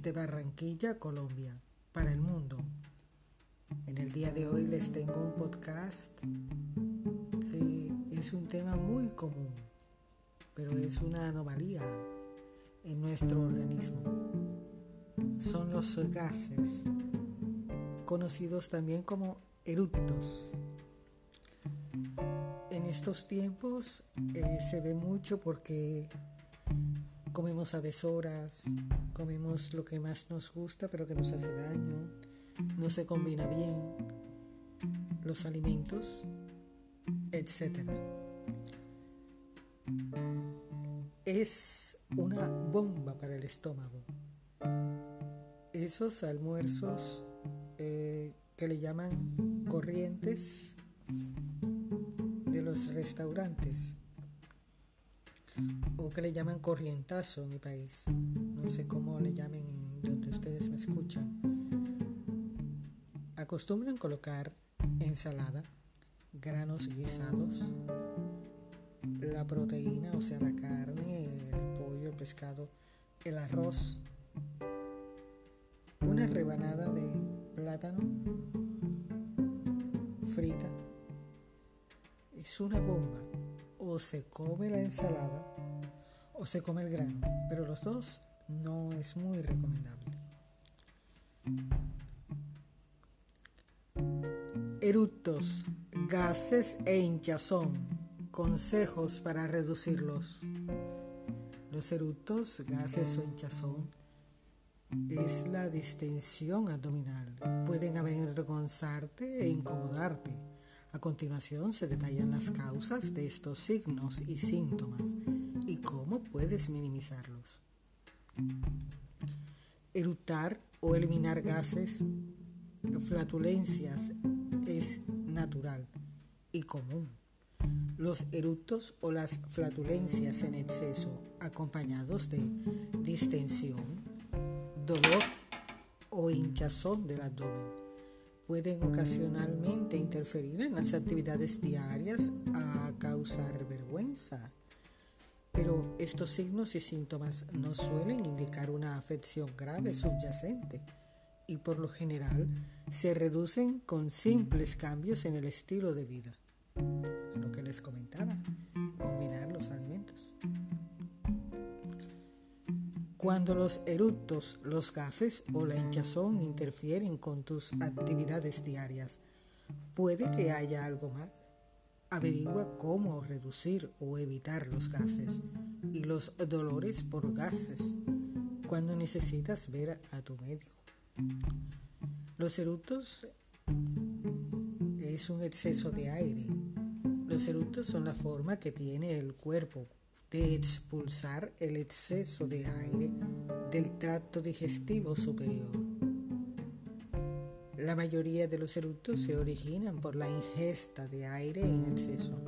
desde Barranquilla, Colombia, para el mundo. En el día de hoy les tengo un podcast que es un tema muy común, pero es una anomalía en nuestro organismo. Son los gases, conocidos también como eructos. En estos tiempos eh, se ve mucho porque comemos a deshoras, comemos lo que más nos gusta pero que nos hace daño, no se combina bien los alimentos, etc. Es una bomba para el estómago. Esos almuerzos eh, que le llaman corrientes de los restaurantes o que le llaman corrientazo en mi país. No sé cómo le llamen donde ustedes me escuchan. Acostumbran colocar ensalada, granos guisados, la proteína, o sea, la carne, el pollo, el pescado, el arroz, una rebanada de plátano frita. Es una bomba o se come la ensalada o se come el grano, pero los dos no es muy recomendable. Eructos, gases e hinchazón. Consejos para reducirlos. Los eructos, gases o hinchazón es la distensión abdominal. Pueden avergonzarte e incomodarte a continuación se detallan las causas de estos signos y síntomas y cómo puedes minimizarlos. Eructar o eliminar gases, flatulencias es natural y común. Los eructos o las flatulencias en exceso acompañados de distensión, dolor o hinchazón del abdomen pueden ocasionalmente interferir en las actividades diarias a causar vergüenza. Pero estos signos y síntomas no suelen indicar una afección grave subyacente y por lo general se reducen con simples cambios en el estilo de vida. Lo que les comentaba, combinar los Cuando los eructos, los gases o la hinchazón interfieren con tus actividades diarias, puede que haya algo mal. Averigua cómo reducir o evitar los gases y los dolores por gases cuando necesitas ver a tu médico. Los eructos es un exceso de aire. Los eructos son la forma que tiene el cuerpo de expulsar el exceso de aire del tracto digestivo superior. La mayoría de los eructos se originan por la ingesta de aire en exceso.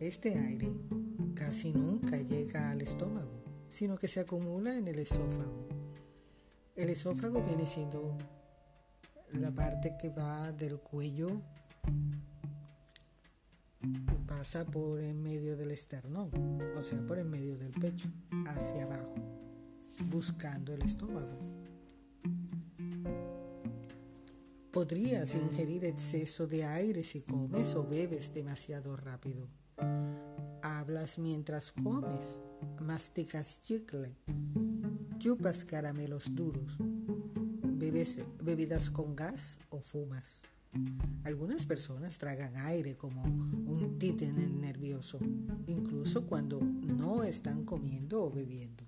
Este aire casi nunca llega al estómago, sino que se acumula en el esófago. El esófago viene siendo la parte que va del cuello pasa por en medio del esternón, o sea, por en medio del pecho, hacia abajo, buscando el estómago. Podrías ingerir exceso de aire si comes o bebes demasiado rápido. Hablas mientras comes, masticas chicle, chupas caramelos duros, bebes bebidas con gas o fumas. Algunas personas tragan aire como un títere nervioso, incluso cuando no están comiendo o bebiendo.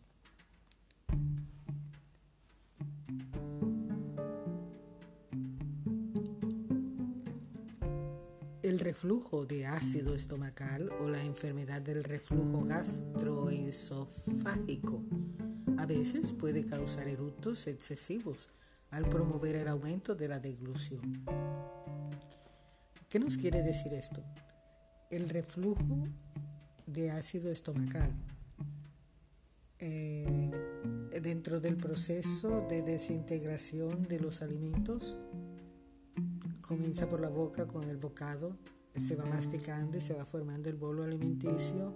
El reflujo de ácido estomacal o la enfermedad del reflujo gastroesofágico a veces puede causar eructos excesivos al promover el aumento de la deglución. ¿Qué nos quiere decir esto? El reflujo de ácido estomacal. Eh, dentro del proceso de desintegración de los alimentos, comienza por la boca con el bocado, se va masticando y se va formando el bolo alimenticio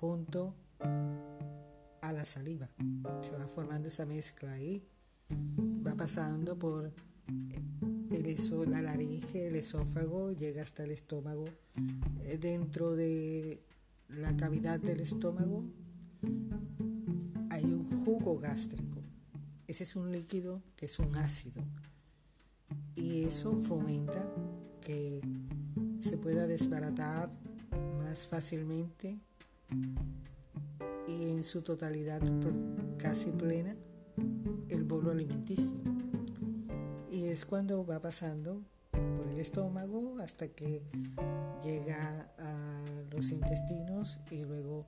junto a la saliva. Se va formando esa mezcla ahí. Va pasando por el la laringe, el esófago, llega hasta el estómago. Eh, dentro de la cavidad del estómago hay un jugo gástrico. Ese es un líquido que es un ácido. Y eso fomenta que se pueda desbaratar más fácilmente y en su totalidad casi plena el bolo alimenticio. Y es cuando va pasando por el estómago hasta que llega a los intestinos y luego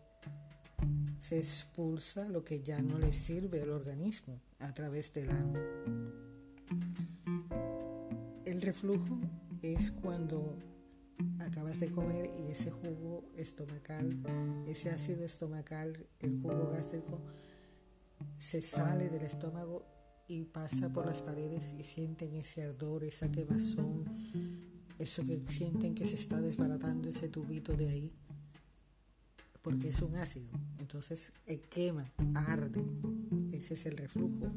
se expulsa lo que ya no le sirve al organismo a través del ano. El reflujo es cuando acabas de comer y ese jugo estomacal, ese ácido estomacal, el jugo gástrico, se sale del estómago y pasa por las paredes y sienten ese ardor, esa quemazón, eso que sienten que se está desbaratando ese tubito de ahí, porque es un ácido, entonces eh, quema, arde, ese es el reflujo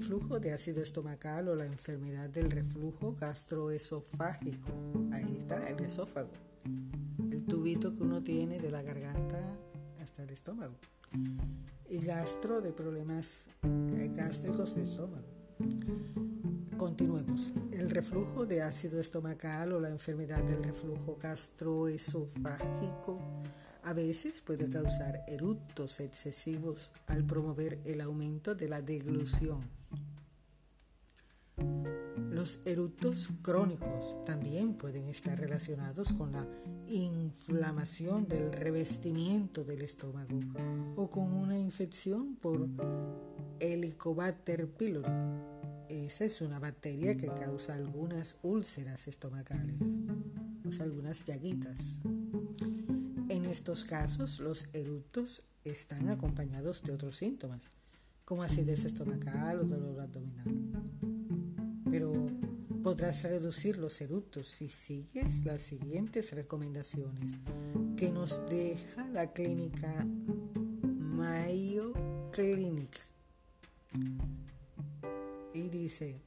reflujo de ácido estomacal o la enfermedad del reflujo gastroesofágico. Ahí está el esófago, el tubito que uno tiene de la garganta hasta el estómago. Y gastro de problemas eh, gástricos de estómago. Continuemos. El reflujo de ácido estomacal o la enfermedad del reflujo gastroesofágico a veces puede causar eructos excesivos al promover el aumento de la deglución los eructos crónicos también pueden estar relacionados con la inflamación del revestimiento del estómago o con una infección por Helicobacter pylori. Esa es una bacteria que causa algunas úlceras estomacales, o sea, algunas llaguitas. En estos casos, los eructos están acompañados de otros síntomas, como acidez estomacal o dolor abdominal pero podrás reducir los eructos si sigues las siguientes recomendaciones que nos deja la clínica Mayo Clinic. Y dice,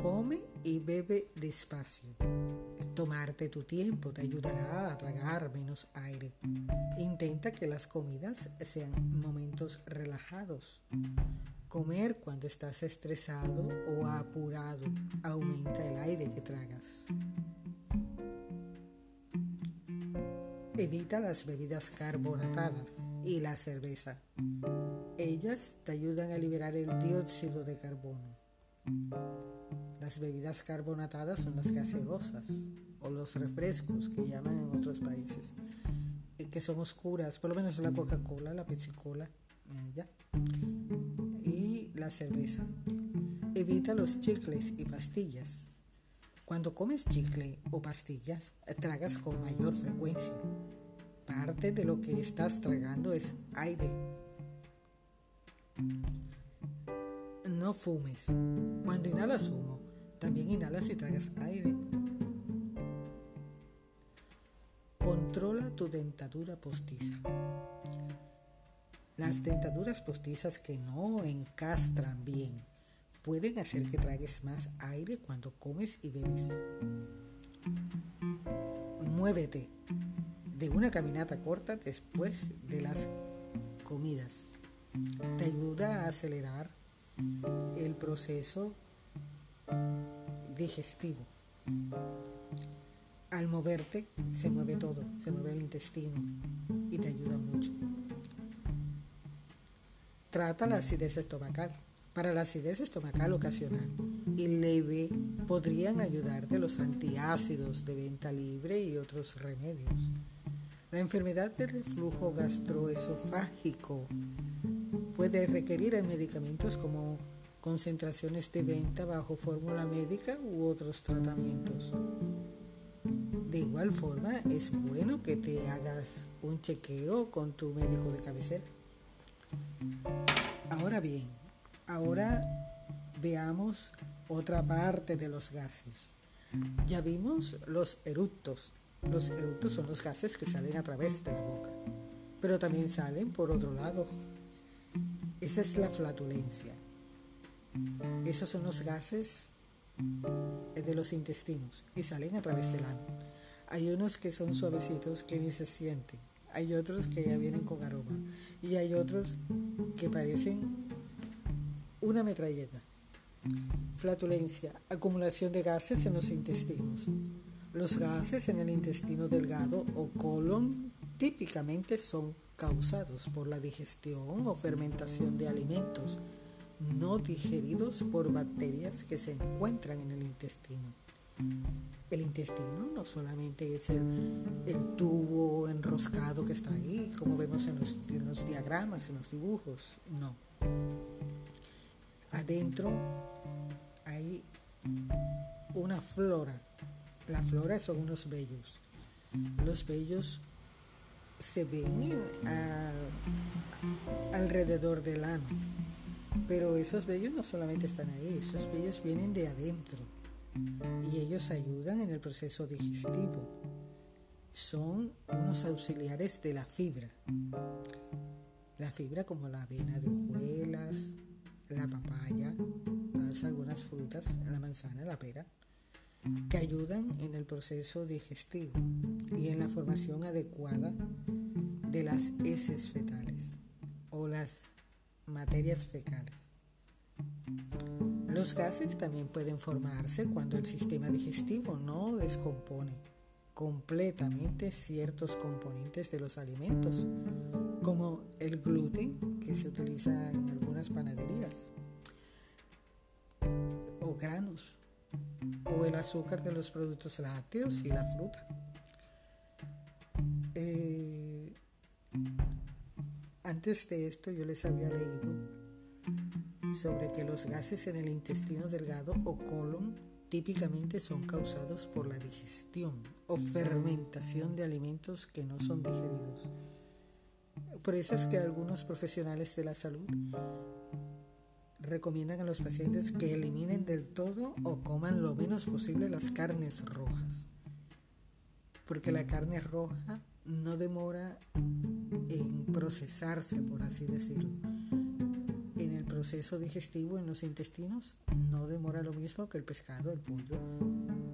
come y bebe despacio. Tomarte tu tiempo te ayudará a tragar menos aire. Intenta que las comidas sean momentos relajados. Comer cuando estás estresado o apurado aumenta el aire que tragas. Evita las bebidas carbonatadas y la cerveza. Ellas te ayudan a liberar el dióxido de carbono. Las bebidas carbonatadas son las gaseosas o los refrescos que llaman en otros países, que son oscuras, por lo menos la Coca-Cola, la Pepsi-Cola, y la cerveza. Evita los chicles y pastillas. Cuando comes chicle o pastillas, tragas con mayor frecuencia. Parte de lo que estás tragando es aire no fumes. Cuando inhalas humo, también inhalas y tragas aire. Controla tu dentadura postiza. Las dentaduras postizas que no encastran bien pueden hacer que tragues más aire cuando comes y bebes. Muévete de una caminata corta después de las comidas. Te ayuda a acelerar el proceso digestivo. Al moverte se mueve todo, se mueve el intestino y te ayuda mucho. Trata la acidez estomacal. Para la acidez estomacal ocasional y leve podrían ayudarte los antiácidos de venta libre y otros remedios. La enfermedad del reflujo gastroesofágico Puede requerir medicamentos como concentraciones de venta bajo fórmula médica u otros tratamientos. De igual forma, es bueno que te hagas un chequeo con tu médico de cabecera. Ahora bien, ahora veamos otra parte de los gases. Ya vimos los eructos, Los eructos son los gases que salen a través de la boca, pero también salen por otro lado. Esa es la flatulencia. Esos son los gases de los intestinos y salen a través del ano. Hay unos que son suavecitos que ni se sienten. Hay otros que ya vienen con aroma. Y hay otros que parecen una metralleta. Flatulencia, acumulación de gases en los intestinos. Los gases en el intestino delgado o colon típicamente son causados por la digestión o fermentación de alimentos no digeridos por bacterias que se encuentran en el intestino. El intestino no solamente es el, tubo enroscado que está ahí, como vemos en los, diagramas, en los dibujos, no. Adentro hay una flora. La flora son unos vellos. Los vellos se ven alrededor del ano pero esos vellos no solamente están ahí, esos vellos vienen de adentro y ellos ayudan en el proceso digestivo. Son unos auxiliares de la fibra. La fibra como la avena de hojuelas, la papaya, algunas frutas, la manzana, la pera, que ayudan en el proceso digestivo y en la formación adecuada de las heces fetales o las materias fecales. Los gases también pueden formarse cuando el sistema digestivo no descompone completamente ciertos componentes de los alimentos, como el gluten que se utiliza en algunas panaderías, o granos, o el azúcar de los productos lácteos y la fruta. Eh, antes de esto yo les había leído sobre que los gases en el intestino delgado o colon típicamente son causados por la digestión o fermentación de alimentos que no son digeridos. Por eso es que algunos profesionales de la salud recomiendan a los pacientes que eliminen del todo o coman lo menos posible las carnes rojas, porque la carne roja no demora en procesarse, por así decirlo. Proceso digestivo en los intestinos no demora lo mismo que el pescado, el pollo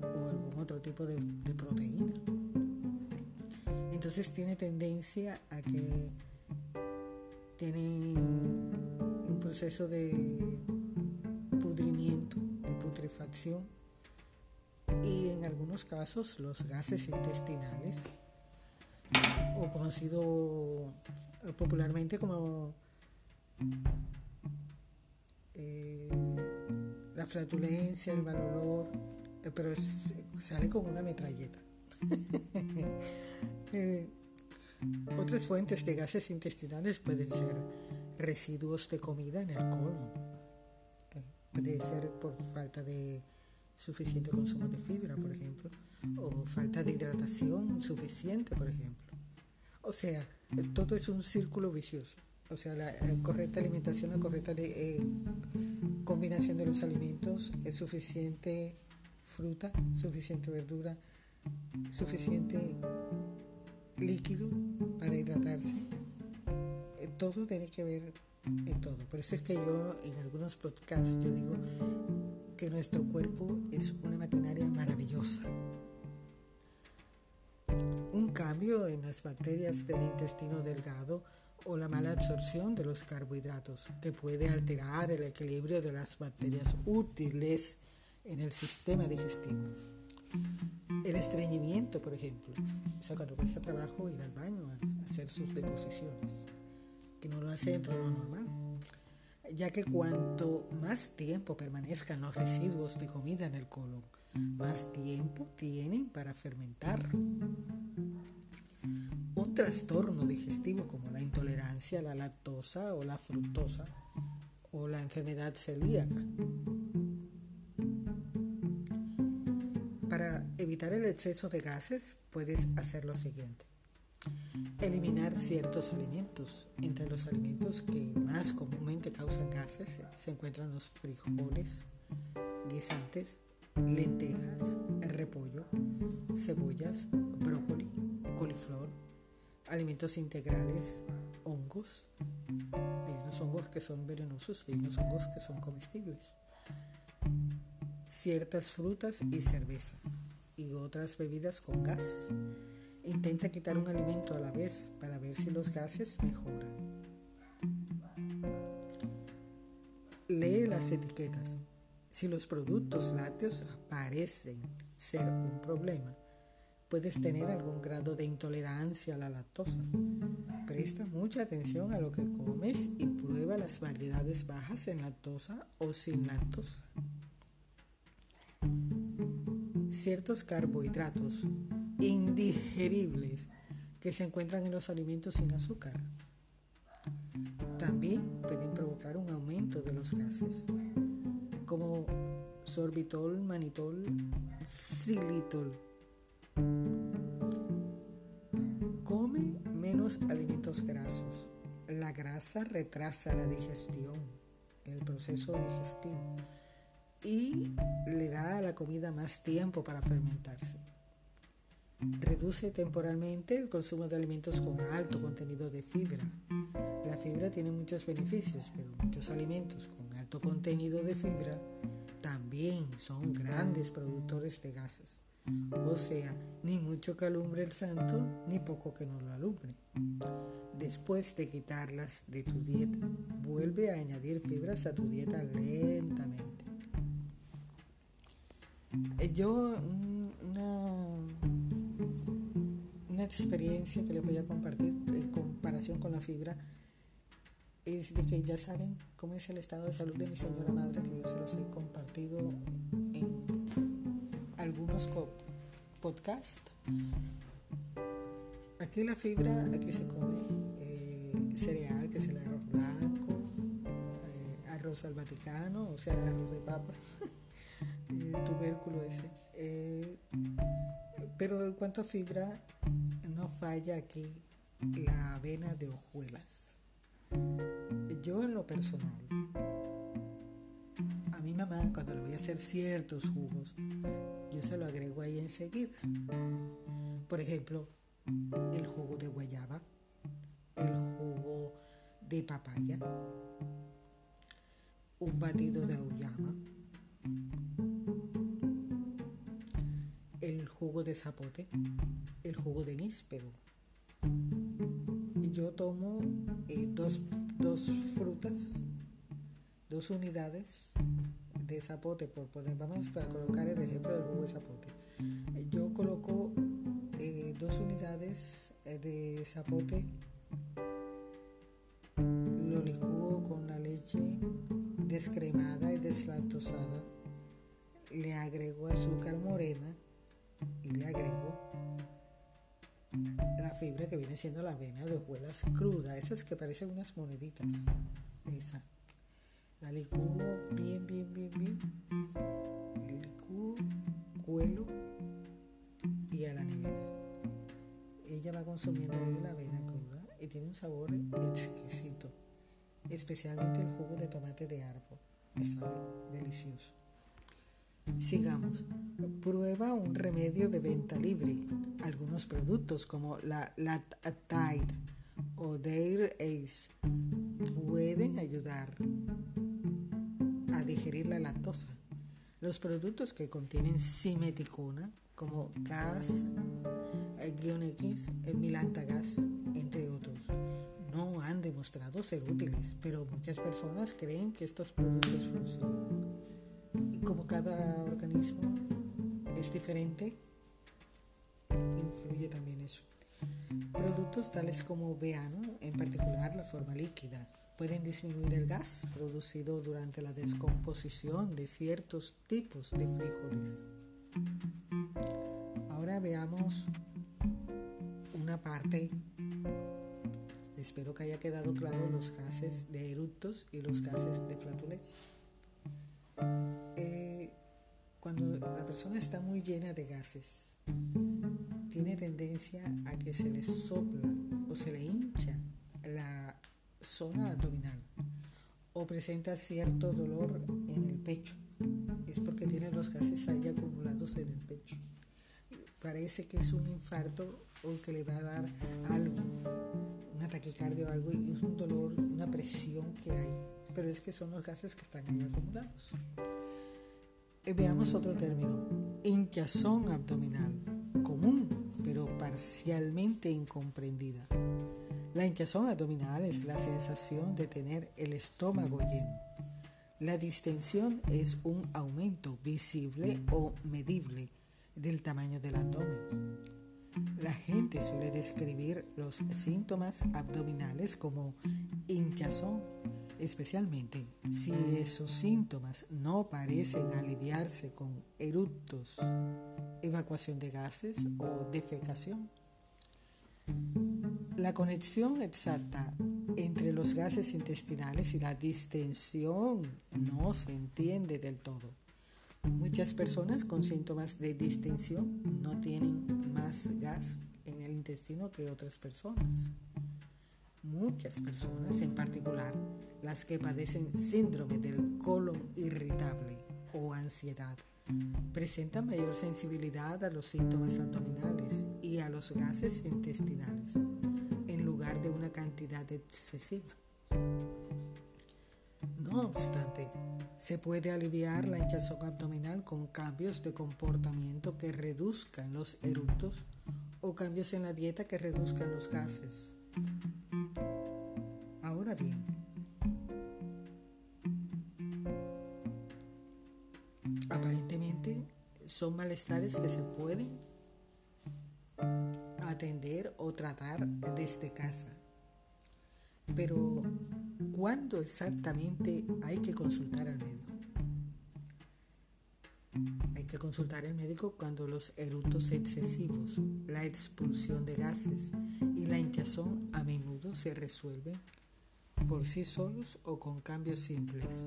o algún otro tipo de, de proteína. Entonces tiene tendencia a que tiene un proceso de pudrimiento, de putrefacción y en algunos casos los gases intestinales o conocido popularmente como la flatulencia, el mal olor, eh, pero sale como una metralleta. Eh, otras fuentes de gases intestinales pueden ser residuos de comida en el colon. puede ser por falta de suficiente consumo de fibra, por ejemplo, o falta de hidratación suficiente, por ejemplo. O sea, todo es un círculo vicioso. O sea, la, correcta alimentación, la correcta eh, combinación de los alimentos, es suficiente fruta, suficiente verdura, suficiente líquido para hidratarse. Eh, todo tiene que ver en todo. Por eso es que yo en algunos podcasts yo digo que nuestro cuerpo es una maquinaria maravillosa cambio en las bacterias del intestino delgado o la mala absorción de los carbohidratos, que puede alterar el equilibrio de las bacterias útiles en el sistema digestivo. El estreñimiento, por ejemplo, o sea, cuando cuesta trabajo ir al baño a hacer sus deposiciones, que no lo hace dentro de lo normal, ya que cuanto más tiempo permanezcan los residuos de comida en el colon, más tiempo tienen para fermentar. Trastorno digestivo como la intolerancia a la lactosa o la fructosa o la enfermedad celíaca. Para evitar el exceso de gases puedes hacer lo siguiente. Eliminar ciertos alimentos. Entre los alimentos que más comúnmente causan gases se encuentran los frijoles, guisantes, lentejas, repollo, cebollas, brócoli, coliflor, alimentos integrales, hongos. Hay unos hongos que son venenosos, hay unos hongos que son comestibles. Ciertas frutas y cerveza y otras bebidas con gas. Intenta quitar un alimento a la vez para ver si los gases mejoran. Lee las etiquetas. Si los productos lácteos parecen ser un problema, puedes tener algún grado de intolerancia a la lactosa. Presta mucha atención a lo que comes y prueba las variedades bajas en lactosa o sin lactosa. Ciertos carbohidratos indigeribles que se encuentran en los alimentos sin azúcar también pueden provocar un aumento de los gases, como sorbitol, manitol, xilitol. Come menos alimentos grasos. La grasa retrasa la digestión, el proceso digestivo, y le da a la comida más tiempo para fermentarse. Reduce temporalmente el consumo de alimentos con alto contenido de fibra. La fibra tiene muchos beneficios, pero muchos alimentos con alto contenido de fibra también son grandes productores de gases. O sea, ni mucho que alumbre el santo, ni poco que no lo alumbre. Después de quitarlas de tu dieta, vuelve a añadir fibras a tu dieta lentamente. Eh, yo, una experiencia que les voy a compartir en comparación con la fibra es de que ya saben cómo es el estado de salud de mi señora madre, que yo se los he compartido algunos podcasts. Aquí la fibra, aquí se come eh, cereal, que es el arroz blanco, eh, arroz al vaticano, o sea, arroz de papas, el tubérculo ese. Eh, pero en cuanto a fibra, no falla aquí la avena de hojuelas. Yo en lo personal, a mi mamá cuando le voy a hacer ciertos jugos, yo se lo agrego ahí enseguida. Por ejemplo, el jugo de guayaba, el jugo de papaya, un batido de auyama, el jugo de zapote, el jugo de níspero. Yo tomo eh, dos, dos, frutas, dos unidades de zapote, por poner, vamos a colocar el ejemplo del jugo de zapote. Yo coloco eh, dos unidades eh, de zapote, lo licúo con la leche descremada y deslactosada, le agrego azúcar morena y le agrego la fibra que viene siendo la avena de hojuelas cruda, esas que parecen unas moneditas. Esa. La licúo bien, bien, bien, bien. Licúo, cuelo y a la nevera. Ella va consumiendo ahí la avena cruda y tiene un sabor exquisito. Especialmente el jugo de tomate de árbol. Sabe delicioso. Sigamos. Prueba un remedio de venta libre. Algunos productos como la Tide o Dare Ace pueden ayudar digerir la lactosa. Los productos que contienen simeticona como gas, guion X, milantagas, entre otros, no han demostrado ser útiles, pero muchas personas creen que estos productos funcionan. Y como cada organismo es diferente, influye también eso. Productos tales como veano, en particular la forma líquida, pueden disminuir el gas producido durante la descomposición de ciertos tipos de frijoles. Ahora veamos una parte. Espero que haya quedado claro los gases de eructos y los gases de flatulencia. Eh, cuando la persona está muy llena de gases, tiene tendencia a que se le sopla o se le hincha la zona abdominal o presenta cierto dolor en el pecho es porque tiene los gases ahí acumulados en el pecho. Parece que es un infarto o que le va a dar algo, un taquicardia o algo, y es un dolor, una presión que hay. Pero es que son los gases que están ahí acumulados. Eh, veamos otro término, hinchazón abdominal, común pero parcialmente incomprendida. La hinchazón abdominal es la sensación de tener el estómago lleno. La distensión es un aumento visible o medible del tamaño del abdomen. La gente suele describir los síntomas abdominales como hinchazón, especialmente si esos síntomas no parecen aliviarse con eructos, evacuación de gases o defecación. La conexión exacta entre los gases intestinales y la distensión no se entiende del todo. Muchas personas con síntomas de distensión no tienen más gas en el intestino que otras personas. Muchas personas, en particular las que padecen síndrome del colon irritable o ansiedad, presentan mayor sensibilidad a los síntomas abdominales y a los gases intestinales, lugar de una cantidad excesiva. No obstante, se puede aliviar la hinchazón abdominal con cambios de comportamiento que reduzcan los eructos o cambios en la dieta que reduzcan los gases. Ahora bien, aparentemente son malestares que se pueden atender o tratar desde casa. Pero, ¿cuándo exactamente hay que consultar al médico? Hay que consultar al médico cuando los eructos excesivos, la expulsión de gases y la hinchazón a menudo se resuelven por sí solos o con cambios simples.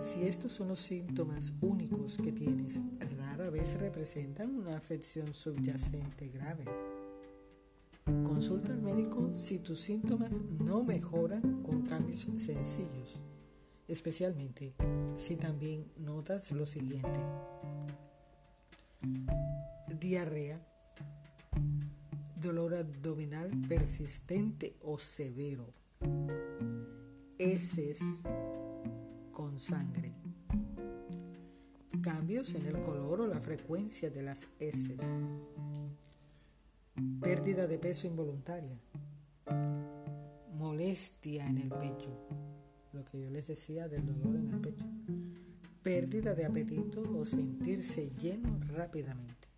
Si estos son los síntomas únicos que tienes, rara vez representan una afección subyacente grave. Consulta al médico si tus síntomas no mejoran con cambios sencillos, especialmente si también notas lo siguiente. Diarrea, dolor abdominal persistente o severo, heces con sangre, cambios en el color o la frecuencia de las heces pérdida de peso involuntaria, molestia en el pecho, lo que yo les decía del dolor en el pecho, pérdida de apetito o sentirse lleno rápidamente.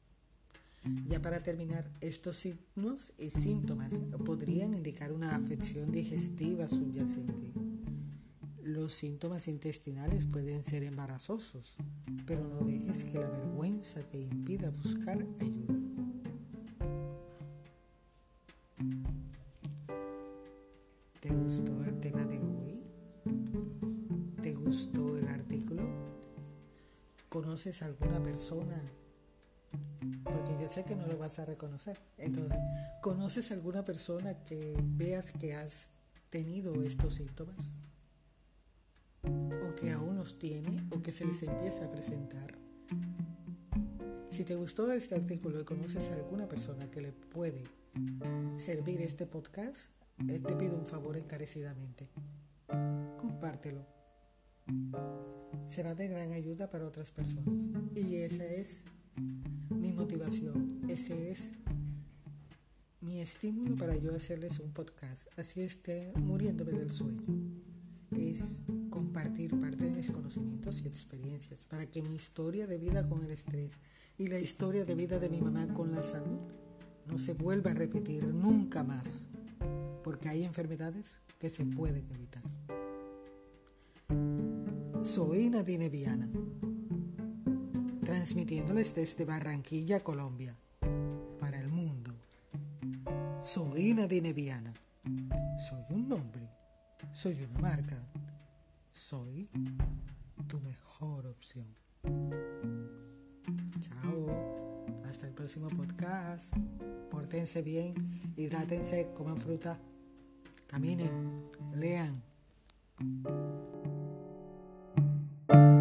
Ya para terminar, estos signos y síntomas podrían indicar una afección digestiva subyacente. Los síntomas intestinales pueden ser embarazosos, pero no dejes que la vergüenza te impida buscar ayuda. Gustó el artículo? ¿Conoces a alguna persona? Porque yo sé que no lo vas a reconocer. Entonces, ¿conoces a alguna persona que veas que has tenido estos síntomas? ¿O que aún los tiene? ¿O que se les empieza a presentar? Si te gustó este artículo y conoces a alguna persona que le puede servir este podcast, eh, te pido un favor encarecidamente. Compártelo. Será de gran ayuda para otras personas. Y esa es mi motivación. Ese es mi estímulo para yo hacerles un podcast. Así esté muriéndome del sueño. Es compartir parte de mis conocimientos y experiencias para que mi historia de vida con el estrés y la historia de vida de mi mamá con la salud no se vuelva a repetir nunca más, porque hay enfermedades que se pueden evitar. Soy Nadine Viana, transmitiéndoles desde Barranquilla, Colombia, para el mundo. Soy Nadine Viana. Soy un nombre, soy una marca, soy tu mejor opción. Chao, hasta el próximo podcast pórtense bien, hidrátense, coman fruta, caminen, lean. Thank you.